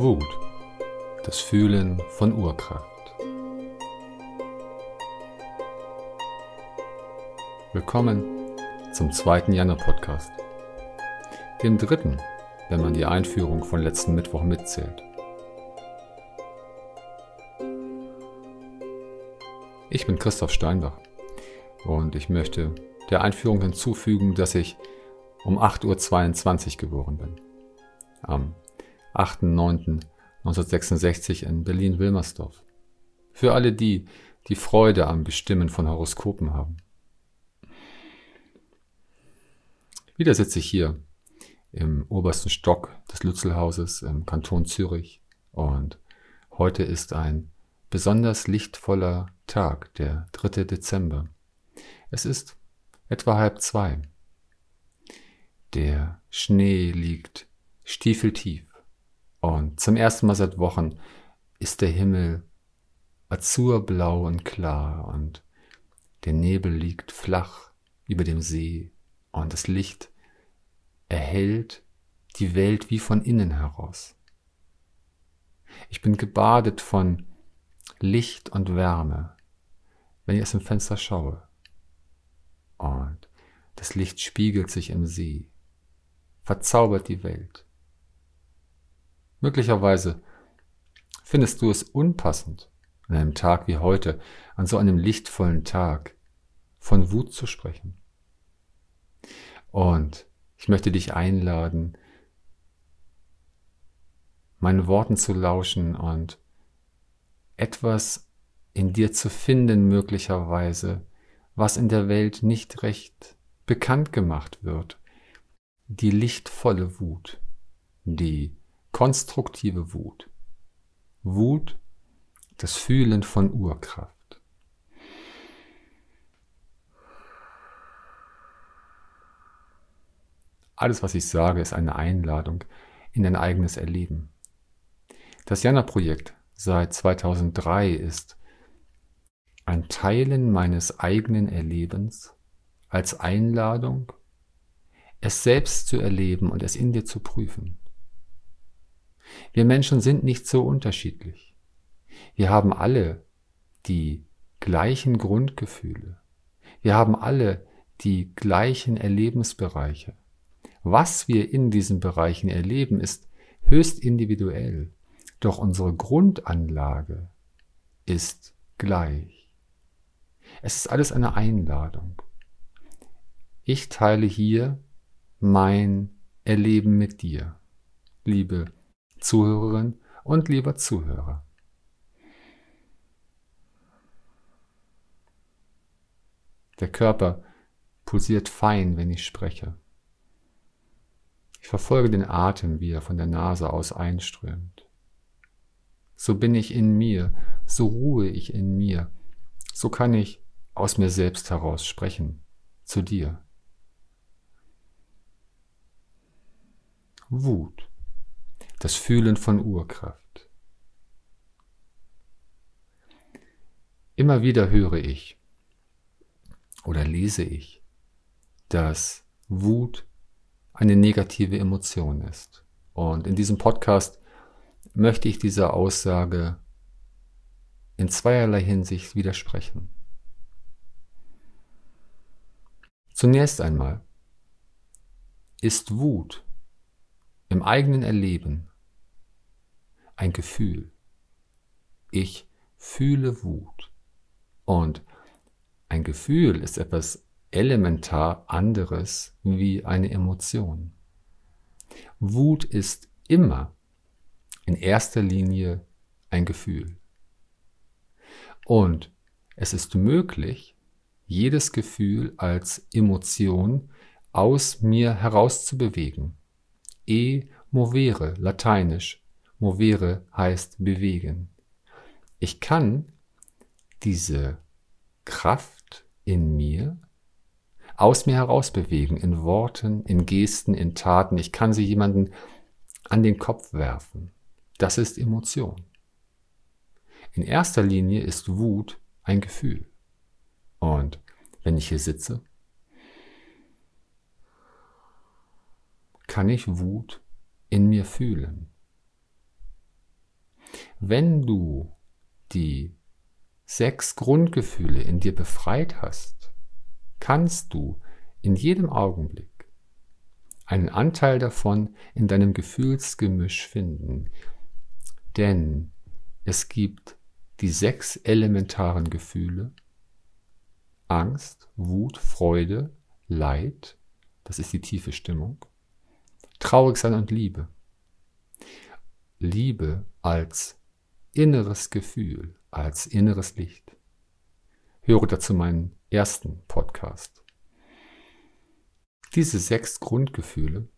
Wut, das Fühlen von Urkraft. Willkommen zum zweiten Januar-Podcast, dem dritten, wenn man die Einführung von letzten Mittwoch mitzählt. Ich bin Christoph Steinbach und ich möchte der Einführung hinzufügen, dass ich um 8.22 Uhr geboren bin. Am 8.9.1966 in Berlin-Wilmersdorf. Für alle die, die Freude am Bestimmen von Horoskopen haben. Wieder sitze ich hier im obersten Stock des Lützelhauses im Kanton Zürich und heute ist ein besonders lichtvoller Tag, der 3. Dezember. Es ist etwa halb zwei. Der Schnee liegt stiefeltief. Und zum ersten Mal seit Wochen ist der Himmel azurblau und klar und der Nebel liegt flach über dem See und das Licht erhellt die Welt wie von innen heraus. Ich bin gebadet von Licht und Wärme, wenn ich aus dem Fenster schaue. Und das Licht spiegelt sich im See, verzaubert die Welt. Möglicherweise findest du es unpassend, an einem Tag wie heute, an so einem lichtvollen Tag, von Wut zu sprechen. Und ich möchte dich einladen, meinen Worten zu lauschen und etwas in dir zu finden, möglicherweise, was in der Welt nicht recht bekannt gemacht wird. Die lichtvolle Wut, die konstruktive Wut. Wut, das Fühlen von Urkraft. Alles, was ich sage, ist eine Einladung in dein eigenes Erleben. Das Jana-Projekt seit 2003 ist ein Teilen meines eigenen Erlebens als Einladung, es selbst zu erleben und es in dir zu prüfen. Wir Menschen sind nicht so unterschiedlich. Wir haben alle die gleichen Grundgefühle. Wir haben alle die gleichen Erlebensbereiche. Was wir in diesen Bereichen erleben, ist höchst individuell. Doch unsere Grundanlage ist gleich. Es ist alles eine Einladung. Ich teile hier mein Erleben mit dir, liebe Zuhörerin und lieber Zuhörer. Der Körper pulsiert fein, wenn ich spreche. Ich verfolge den Atem, wie er von der Nase aus einströmt. So bin ich in mir, so ruhe ich in mir, so kann ich aus mir selbst heraus sprechen, zu dir. Wut das Fühlen von Urkraft. Immer wieder höre ich oder lese ich, dass Wut eine negative Emotion ist. Und in diesem Podcast möchte ich dieser Aussage in zweierlei Hinsicht widersprechen. Zunächst einmal ist Wut im eigenen Erleben ein Gefühl. Ich fühle Wut. Und ein Gefühl ist etwas elementar anderes wie eine Emotion. Wut ist immer in erster Linie ein Gefühl. Und es ist möglich, jedes Gefühl als Emotion aus mir herauszubewegen. E movere, lateinisch, Movere heißt bewegen. Ich kann diese Kraft in mir aus mir heraus bewegen, in Worten, in Gesten, in Taten. Ich kann sie jemanden an den Kopf werfen. Das ist Emotion. In erster Linie ist Wut ein Gefühl. Und wenn ich hier sitze, kann ich Wut in mir fühlen. Wenn du die sechs Grundgefühle in dir befreit hast, kannst du in jedem Augenblick einen Anteil davon in deinem Gefühlsgemisch finden. Denn es gibt die sechs elementaren Gefühle Angst, Wut, Freude, Leid, das ist die tiefe Stimmung, traurig sein und Liebe. Liebe als inneres Gefühl, als inneres Licht. Höre dazu meinen ersten Podcast. Diese sechs Grundgefühle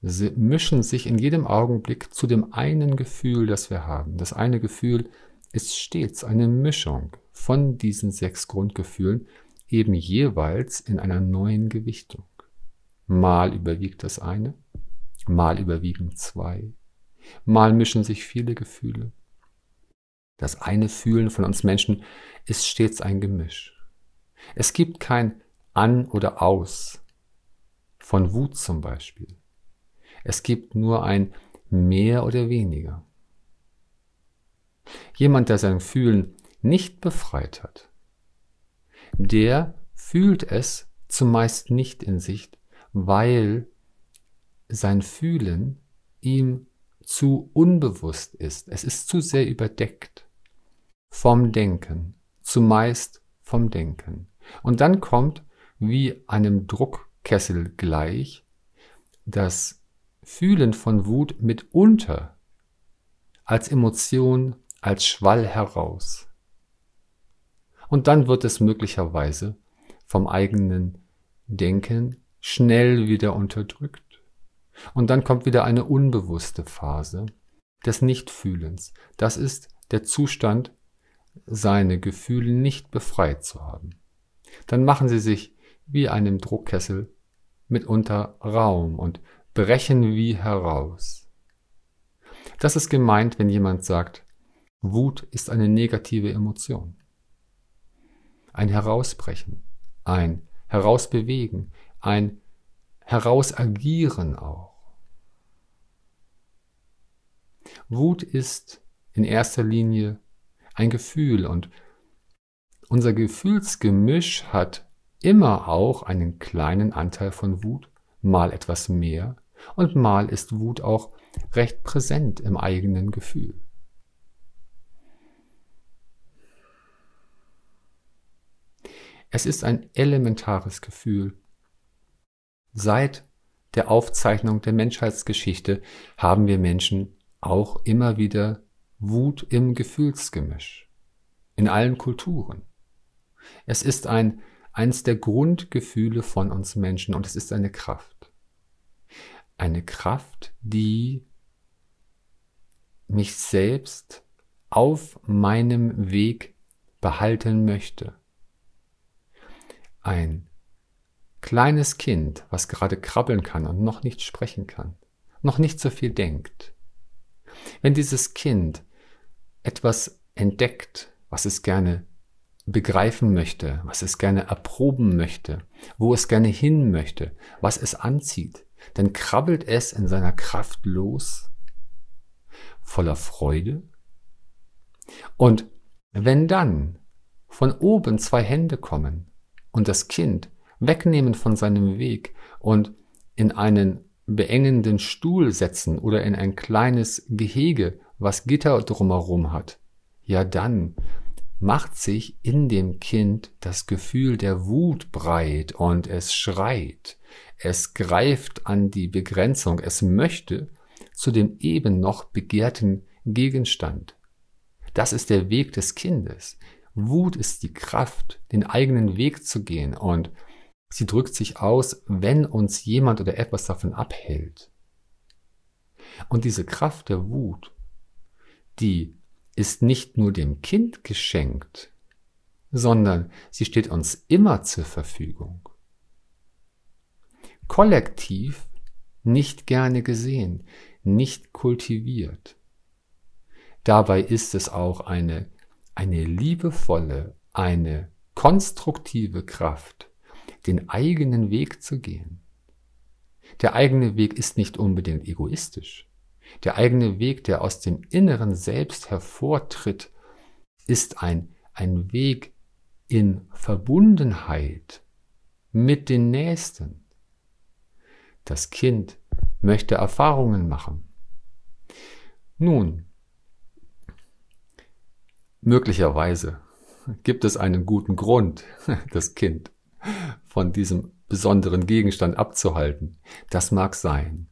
mischen sich in jedem Augenblick zu dem einen Gefühl, das wir haben. Das eine Gefühl ist stets eine Mischung von diesen sechs Grundgefühlen, eben jeweils in einer neuen Gewichtung. Mal überwiegt das eine, mal überwiegen zwei, mal mischen sich viele Gefühle. Das eine Fühlen von uns Menschen ist stets ein Gemisch. Es gibt kein An oder Aus von Wut zum Beispiel. Es gibt nur ein Mehr oder weniger. Jemand, der sein Fühlen nicht befreit hat, der fühlt es zumeist nicht in sich, weil sein Fühlen ihm zu unbewusst ist. Es ist zu sehr überdeckt vom Denken, zumeist vom Denken. Und dann kommt, wie einem Druckkessel gleich, das Fühlen von Wut mitunter als Emotion als Schwall heraus. Und dann wird es möglicherweise vom eigenen Denken schnell wieder unterdrückt. Und dann kommt wieder eine unbewusste Phase des Nichtfühlens. Das ist der Zustand, seine Gefühle nicht befreit zu haben. Dann machen sie sich wie einem Druckkessel mitunter Raum und brechen wie heraus. Das ist gemeint, wenn jemand sagt, Wut ist eine negative Emotion. Ein Herausbrechen, ein Herausbewegen, ein Herausagieren auch. Wut ist in erster Linie ein Gefühl und unser Gefühlsgemisch hat immer auch einen kleinen Anteil von Wut, mal etwas mehr und mal ist Wut auch recht präsent im eigenen Gefühl. Es ist ein elementares Gefühl. Seit der Aufzeichnung der Menschheitsgeschichte haben wir Menschen auch immer wieder Wut im Gefühlsgemisch. In allen Kulturen. Es ist ein, eines der Grundgefühle von uns Menschen und es ist eine Kraft. Eine Kraft, die mich selbst auf meinem Weg behalten möchte ein kleines Kind, was gerade krabbeln kann und noch nicht sprechen kann, noch nicht so viel denkt. Wenn dieses Kind etwas entdeckt, was es gerne begreifen möchte, was es gerne erproben möchte, wo es gerne hin möchte, was es anzieht, dann krabbelt es in seiner Kraft los, voller Freude. Und wenn dann von oben zwei Hände kommen und das Kind wegnehmen von seinem Weg und in einen beengenden Stuhl setzen oder in ein kleines Gehege, was Gitter drumherum hat, ja dann macht sich in dem Kind das Gefühl der Wut breit und es schreit, es greift an die Begrenzung, es möchte zu dem eben noch begehrten Gegenstand. Das ist der Weg des Kindes. Wut ist die Kraft, den eigenen Weg zu gehen und sie drückt sich aus, wenn uns jemand oder etwas davon abhält. Und diese Kraft der Wut, die ist nicht nur dem Kind geschenkt, sondern sie steht uns immer zur Verfügung. Kollektiv nicht gerne gesehen, nicht kultiviert. Dabei ist es auch eine eine liebevolle, eine konstruktive Kraft, den eigenen Weg zu gehen. Der eigene Weg ist nicht unbedingt egoistisch. Der eigene Weg, der aus dem inneren Selbst hervortritt, ist ein, ein Weg in Verbundenheit mit den Nächsten. Das Kind möchte Erfahrungen machen. Nun, möglicherweise gibt es einen guten Grund, das Kind von diesem besonderen Gegenstand abzuhalten. Das mag sein.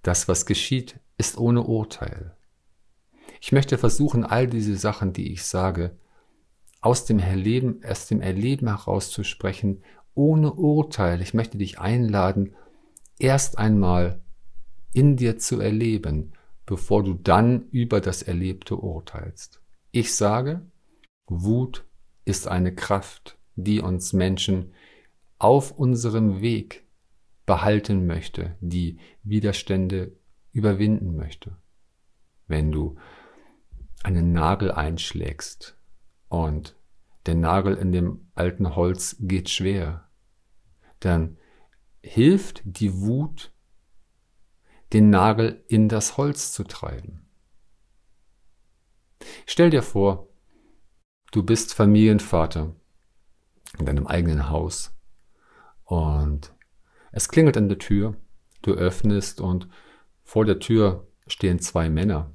Das, was geschieht, ist ohne Urteil. Ich möchte versuchen, all diese Sachen, die ich sage, aus dem Erleben, aus dem Erleben herauszusprechen, ohne Urteil. Ich möchte dich einladen, erst einmal in dir zu erleben, bevor du dann über das Erlebte urteilst. Ich sage, Wut ist eine Kraft, die uns Menschen auf unserem Weg behalten möchte, die Widerstände überwinden möchte. Wenn du einen Nagel einschlägst und der Nagel in dem alten Holz geht schwer, dann hilft die Wut, den Nagel in das Holz zu treiben. Stell dir vor, du bist Familienvater in deinem eigenen Haus und es klingelt an der Tür, du öffnest und vor der Tür stehen zwei Männer,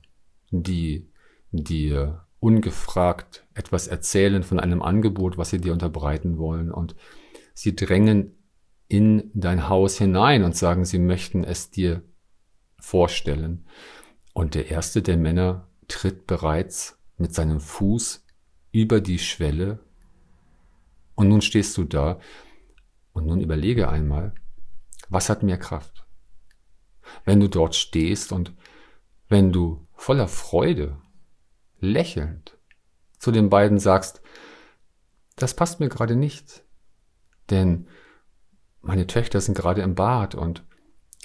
die dir ungefragt etwas erzählen von einem Angebot, was sie dir unterbreiten wollen. Und sie drängen in dein Haus hinein und sagen, sie möchten es dir vorstellen. Und der erste der Männer tritt bereits mit seinem Fuß über die Schwelle. Und nun stehst du da und nun überlege einmal, was hat mehr Kraft? Wenn du dort stehst und wenn du voller Freude, lächelnd zu den beiden sagst, das passt mir gerade nicht, denn meine Töchter sind gerade im Bad und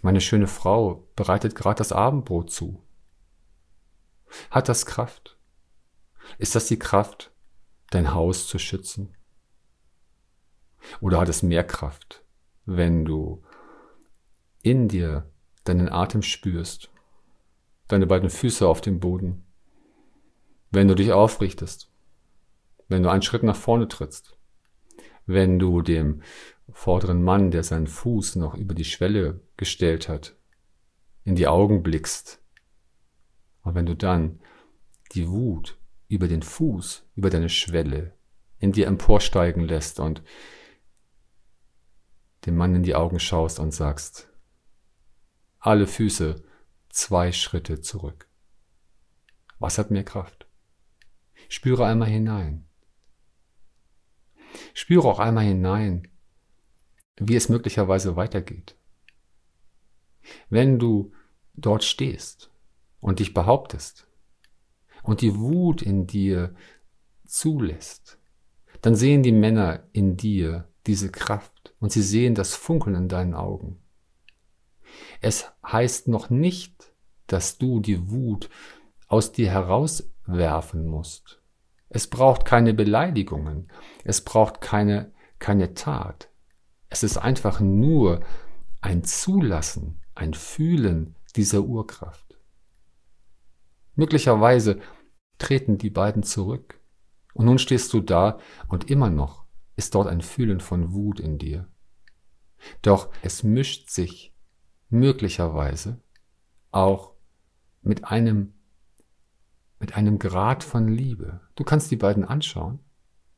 meine schöne Frau bereitet gerade das Abendbrot zu. Hat das Kraft? Ist das die Kraft, dein Haus zu schützen? Oder hat es mehr Kraft, wenn du in dir deinen Atem spürst, deine beiden Füße auf dem Boden, wenn du dich aufrichtest, wenn du einen Schritt nach vorne trittst, wenn du dem vorderen Mann, der seinen Fuß noch über die Schwelle gestellt hat, in die Augen blickst, und wenn du dann die Wut über den Fuß, über deine Schwelle in dir emporsteigen lässt und dem Mann in die Augen schaust und sagst, alle Füße zwei Schritte zurück. Was hat mehr Kraft? Spüre einmal hinein. Spüre auch einmal hinein, wie es möglicherweise weitergeht. Wenn du dort stehst und dich behauptest und die Wut in dir zulässt, dann sehen die Männer in dir diese Kraft und sie sehen das Funkeln in deinen Augen. Es heißt noch nicht, dass du die Wut aus dir herauswerfen musst. Es braucht keine Beleidigungen. Es braucht keine, keine Tat. Es ist einfach nur ein Zulassen, ein Fühlen dieser Urkraft. Möglicherweise treten die beiden zurück. Und nun stehst du da und immer noch ist dort ein Fühlen von Wut in dir. Doch es mischt sich möglicherweise auch mit einem, mit einem Grad von Liebe. Du kannst die beiden anschauen,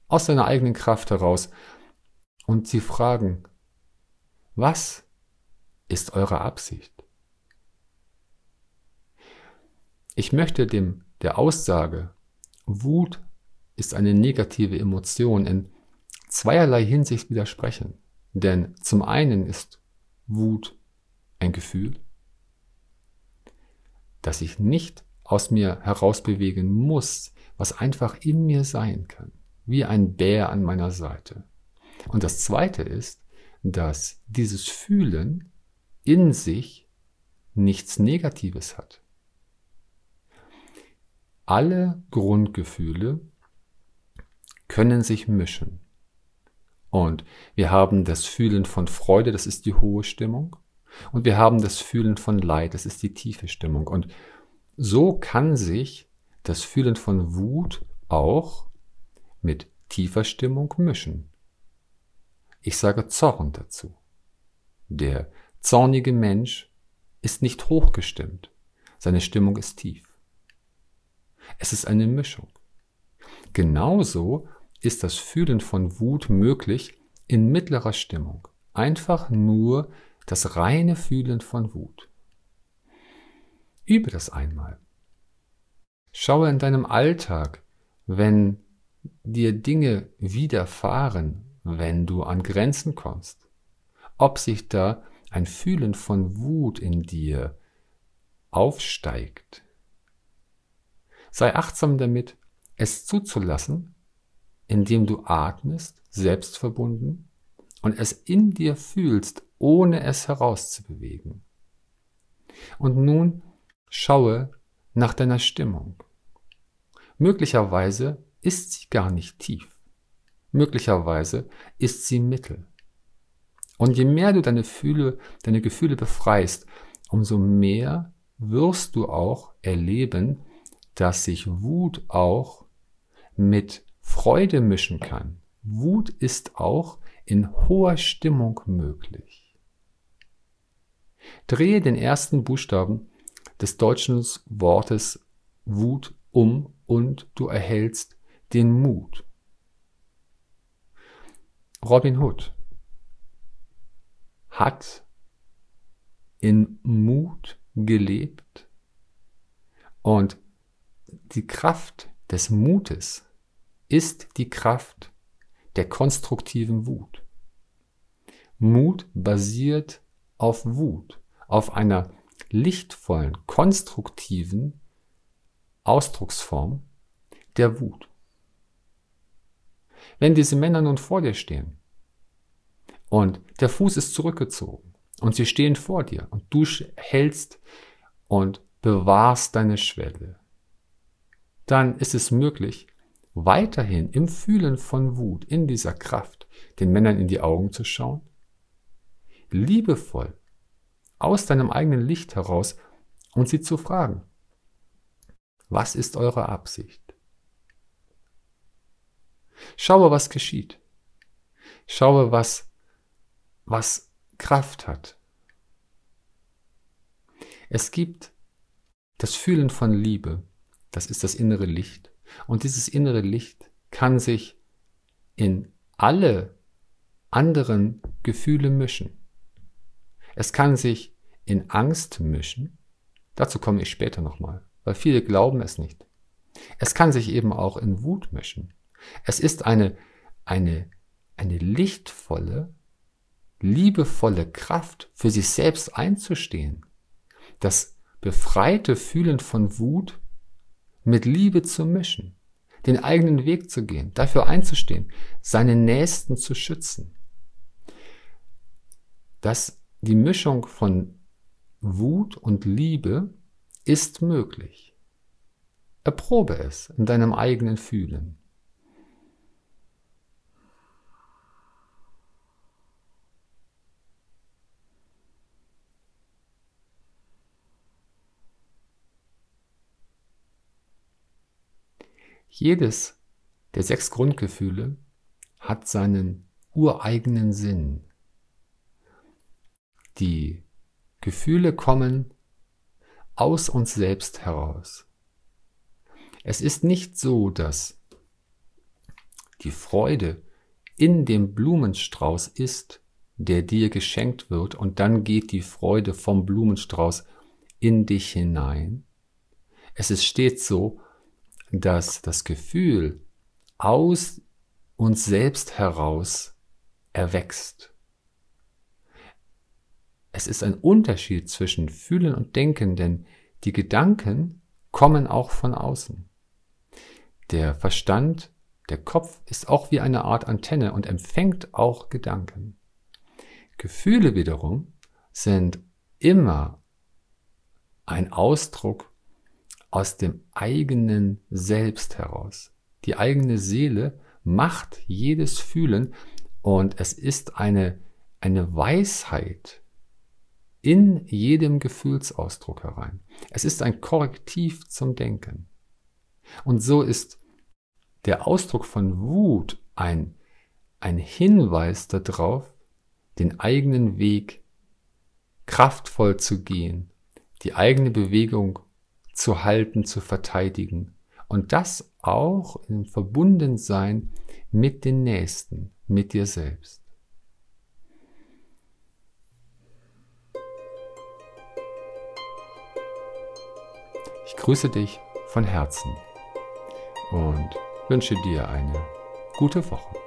aus deiner eigenen Kraft heraus, und sie fragen, was ist eure Absicht? Ich möchte dem, der Aussage, Wut ist eine negative Emotion in zweierlei Hinsicht widersprechen. Denn zum einen ist Wut ein Gefühl, das ich nicht aus mir herausbewegen muss, was einfach in mir sein kann, wie ein Bär an meiner Seite. Und das Zweite ist, dass dieses Fühlen in sich nichts Negatives hat. Alle Grundgefühle können sich mischen. Und wir haben das Fühlen von Freude, das ist die hohe Stimmung. Und wir haben das Fühlen von Leid, das ist die tiefe Stimmung. Und so kann sich das Fühlen von Wut auch mit tiefer Stimmung mischen. Ich sage Zorn dazu. Der zornige Mensch ist nicht hochgestimmt, seine Stimmung ist tief. Es ist eine Mischung. Genauso ist das Fühlen von Wut möglich in mittlerer Stimmung. Einfach nur das reine Fühlen von Wut. Übe das einmal. Schaue in deinem Alltag, wenn dir Dinge widerfahren, wenn du an Grenzen kommst, ob sich da ein Fühlen von Wut in dir aufsteigt. Sei achtsam damit, es zuzulassen, indem du atmest, selbstverbunden, und es in dir fühlst, ohne es herauszubewegen. Und nun schaue nach deiner Stimmung. Möglicherweise ist sie gar nicht tief. Möglicherweise ist sie mittel. Und je mehr du deine, Fühle, deine Gefühle befreist, umso mehr wirst du auch erleben, dass sich Wut auch mit Freude mischen kann. Wut ist auch in hoher Stimmung möglich. Drehe den ersten Buchstaben des deutschen Wortes Wut um und du erhältst den Mut. Robin Hood hat in Mut gelebt und die Kraft des Mutes ist die Kraft der konstruktiven Wut. Mut basiert auf Wut, auf einer lichtvollen, konstruktiven Ausdrucksform der Wut. Wenn diese Männer nun vor dir stehen und der Fuß ist zurückgezogen und sie stehen vor dir und du hältst und bewahrst deine Schwelle, dann ist es möglich, weiterhin im Fühlen von Wut, in dieser Kraft, den Männern in die Augen zu schauen, liebevoll aus deinem eigenen Licht heraus und sie zu fragen, was ist eure Absicht? Schaue, was geschieht. Schaue, was, was Kraft hat. Es gibt das Fühlen von Liebe, das ist das innere Licht. Und dieses innere Licht kann sich in alle anderen Gefühle mischen. Es kann sich in Angst mischen. Dazu komme ich später nochmal, weil viele glauben es nicht. Es kann sich eben auch in Wut mischen. Es ist eine, eine, eine lichtvolle, liebevolle Kraft, für sich selbst einzustehen. Das befreite Fühlen von Wut mit Liebe zu mischen, den eigenen Weg zu gehen, dafür einzustehen, seine Nächsten zu schützen. Dass die Mischung von Wut und Liebe ist möglich. Erprobe es in deinem eigenen Fühlen. Jedes der sechs Grundgefühle hat seinen ureigenen Sinn. Die Gefühle kommen aus uns selbst heraus. Es ist nicht so, dass die Freude in dem Blumenstrauß ist, der dir geschenkt wird, und dann geht die Freude vom Blumenstrauß in dich hinein. Es ist stets so, dass das Gefühl aus uns selbst heraus erwächst. Es ist ein Unterschied zwischen Fühlen und Denken, denn die Gedanken kommen auch von außen. Der Verstand, der Kopf ist auch wie eine Art Antenne und empfängt auch Gedanken. Gefühle wiederum sind immer ein Ausdruck aus dem eigenen Selbst heraus. Die eigene Seele macht jedes Fühlen und es ist eine, eine Weisheit in jedem Gefühlsausdruck herein. Es ist ein Korrektiv zum Denken. Und so ist der Ausdruck von Wut ein, ein Hinweis darauf, den eigenen Weg kraftvoll zu gehen, die eigene Bewegung zu halten, zu verteidigen. Und das auch im Verbundensein mit den Nächsten, mit dir selbst. Ich grüße dich von Herzen und wünsche dir eine gute Woche.